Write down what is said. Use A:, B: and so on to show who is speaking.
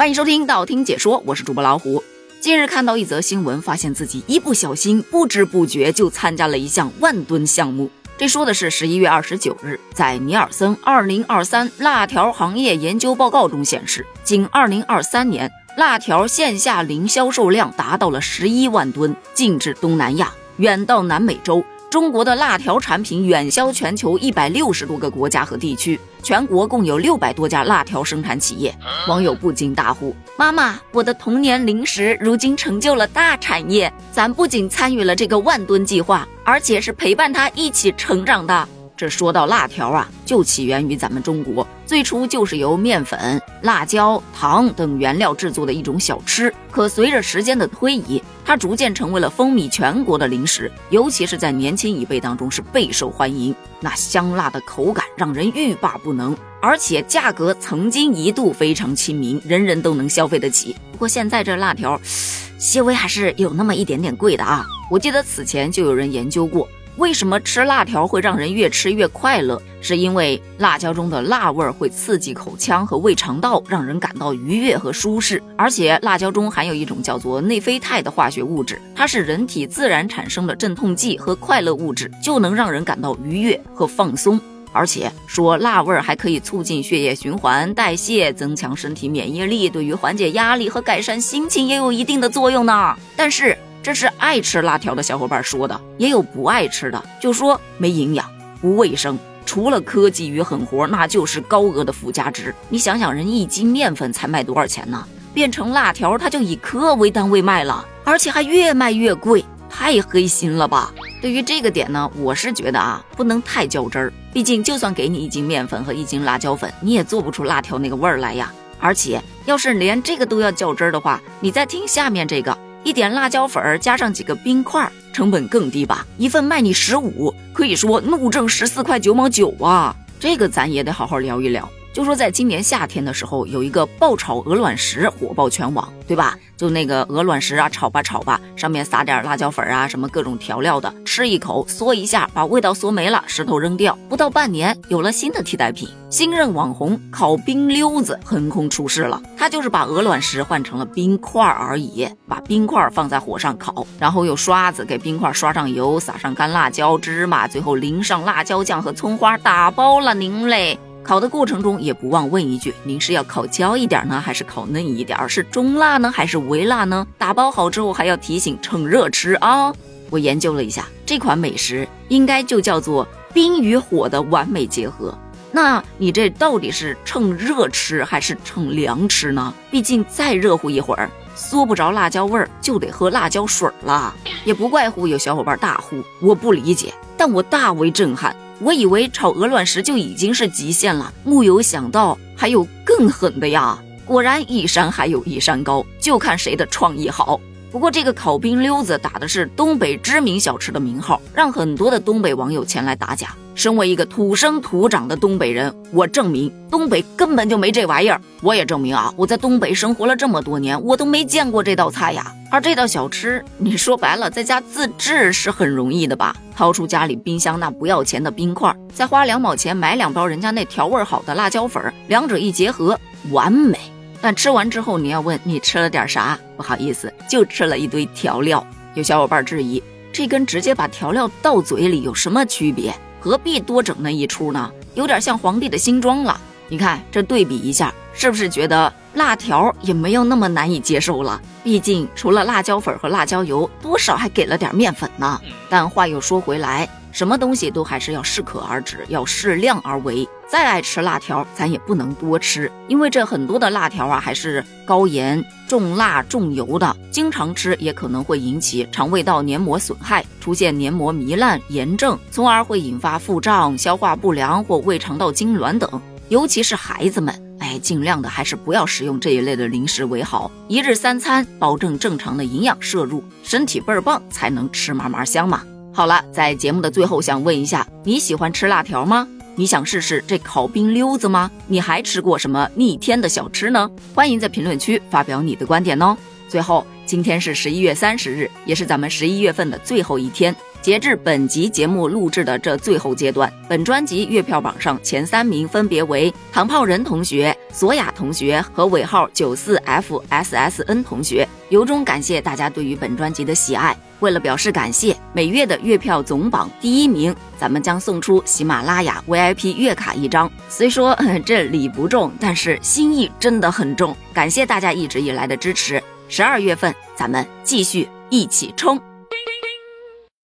A: 欢迎收听道听解说，我是主播老虎。近日看到一则新闻，发现自己一不小心，不知不觉就参加了一项万吨项目。这说的是十一月二十九日，在尼尔森二零二三辣条行业研究报告中显示，仅二零二三年辣条线下零销售量达到了十一万吨，进至东南亚，远到南美洲。中国的辣条产品远销全球一百六十多个国家和地区，全国共有六百多家辣条生产企业。网友不禁大呼：“妈妈，我的童年零食如今成就了大产业！咱不仅参与了这个万吨计划，而且是陪伴他一起成长的。”这说到辣条啊，就起源于咱们中国，最初就是由面粉、辣椒、糖等原料制作的一种小吃。可随着时间的推移，它逐渐成为了风靡全国的零食，尤其是在年轻一辈当中是备受欢迎。那香辣的口感让人欲罢不能，而且价格曾经一度非常亲民，人人都能消费得起。不过现在这辣条，稍微还是有那么一点点贵的啊。我记得此前就有人研究过。为什么吃辣条会让人越吃越快乐？是因为辣椒中的辣味会刺激口腔和胃肠道，让人感到愉悦和舒适。而且辣椒中含有一种叫做内啡肽的化学物质，它是人体自然产生的镇痛剂和快乐物质，就能让人感到愉悦和放松。而且说辣味还可以促进血液循环、代谢，增强身体免疫力，对于缓解压力和改善心情也有一定的作用呢。但是。这是爱吃辣条的小伙伴说的，也有不爱吃的，就说没营养、不卫生，除了科技与狠活，那就是高额的附加值。你想想，人一斤面粉才卖多少钱呢？变成辣条，它就以克为单位卖了，而且还越卖越贵，太黑心了吧？对于这个点呢，我是觉得啊，不能太较真儿。毕竟，就算给你一斤面粉和一斤辣椒粉，你也做不出辣条那个味儿来呀。而且，要是连这个都要较真儿的话，你再听下面这个。一点辣椒粉儿，加上几个冰块，成本更低吧？一份卖你十五，可以说怒挣十四块九毛九啊！这个咱也得好好聊一聊。就说在今年夏天的时候，有一个爆炒鹅卵石火爆全网，对吧？就那个鹅卵石啊，炒吧炒吧，上面撒点辣椒粉啊，什么各种调料的，吃一口嗦一下，把味道嗦没了，石头扔掉。不到半年，有了新的替代品，新任网红烤冰溜子横空出世了。他就是把鹅卵石换成了冰块而已，把冰块放在火上烤，然后用刷子给冰块刷上油，撒上干辣椒、芝麻，最后淋上辣椒酱和葱花，打包了您嘞。烤的过程中也不忘问一句：“您是要烤焦一点呢，还是烤嫩一点？是中辣呢，还是微辣呢？”打包好之后还要提醒趁热吃啊！我研究了一下，这款美食应该就叫做冰与火的完美结合。那你这到底是趁热吃还是趁凉吃呢？毕竟再热乎一会儿，嗦不着辣椒味儿，就得喝辣椒水了。也不怪乎有小伙伴大呼：“我不理解！”但我大为震撼。我以为炒鹅卵石就已经是极限了，木有想到还有更狠的呀！果然一山还有一山高，就看谁的创意好。不过这个烤冰溜子打的是东北知名小吃的名号，让很多的东北网友前来打假。身为一个土生土长的东北人，我证明东北根本就没这玩意儿。我也证明啊，我在东北生活了这么多年，我都没见过这道菜呀。而这道小吃，你说白了，在家自制是很容易的吧？掏出家里冰箱那不要钱的冰块，再花两毛钱买两包人家那调味好的辣椒粉，两者一结合，完美。但吃完之后，你要问你吃了点啥？不好意思，就吃了一堆调料。有小伙伴质疑，这跟直接把调料倒嘴里有什么区别？何必多整那一出呢？有点像皇帝的新装了。你看这对比一下，是不是觉得辣条也没有那么难以接受了？毕竟除了辣椒粉和辣椒油，多少还给了点面粉呢。但话又说回来，什么东西都还是要适可而止，要适量而为。再爱吃辣条，咱也不能多吃，因为这很多的辣条啊，还是高盐、重辣、重油的，经常吃也可能会引起肠胃道黏膜损害，出现黏膜糜烂、炎症，从而会引发腹胀、消化不良或胃肠道痉挛等。尤其是孩子们，哎，尽量的还是不要食用这一类的零食为好。一日三餐，保证正常的营养摄入，身体倍儿棒，才能吃嘛嘛香嘛。好了，在节目的最后，想问一下，你喜欢吃辣条吗？你想试试这烤冰溜子吗？你还吃过什么逆天的小吃呢？欢迎在评论区发表你的观点哦。最后，今天是十一月三十日，也是咱们十一月份的最后一天。截至本集节目录制的这最后阶段，本专辑月票榜上前三名分别为唐炮人同学、索雅同学和尾号九四 FSSN 同学。由衷感谢大家对于本专辑的喜爱。为了表示感谢，每月的月票总榜第一名，咱们将送出喜马拉雅 VIP 月卡一张。虽说这礼不重，但是心意真的很重。感谢大家一直以来的支持。十二月份，咱们继续一起冲！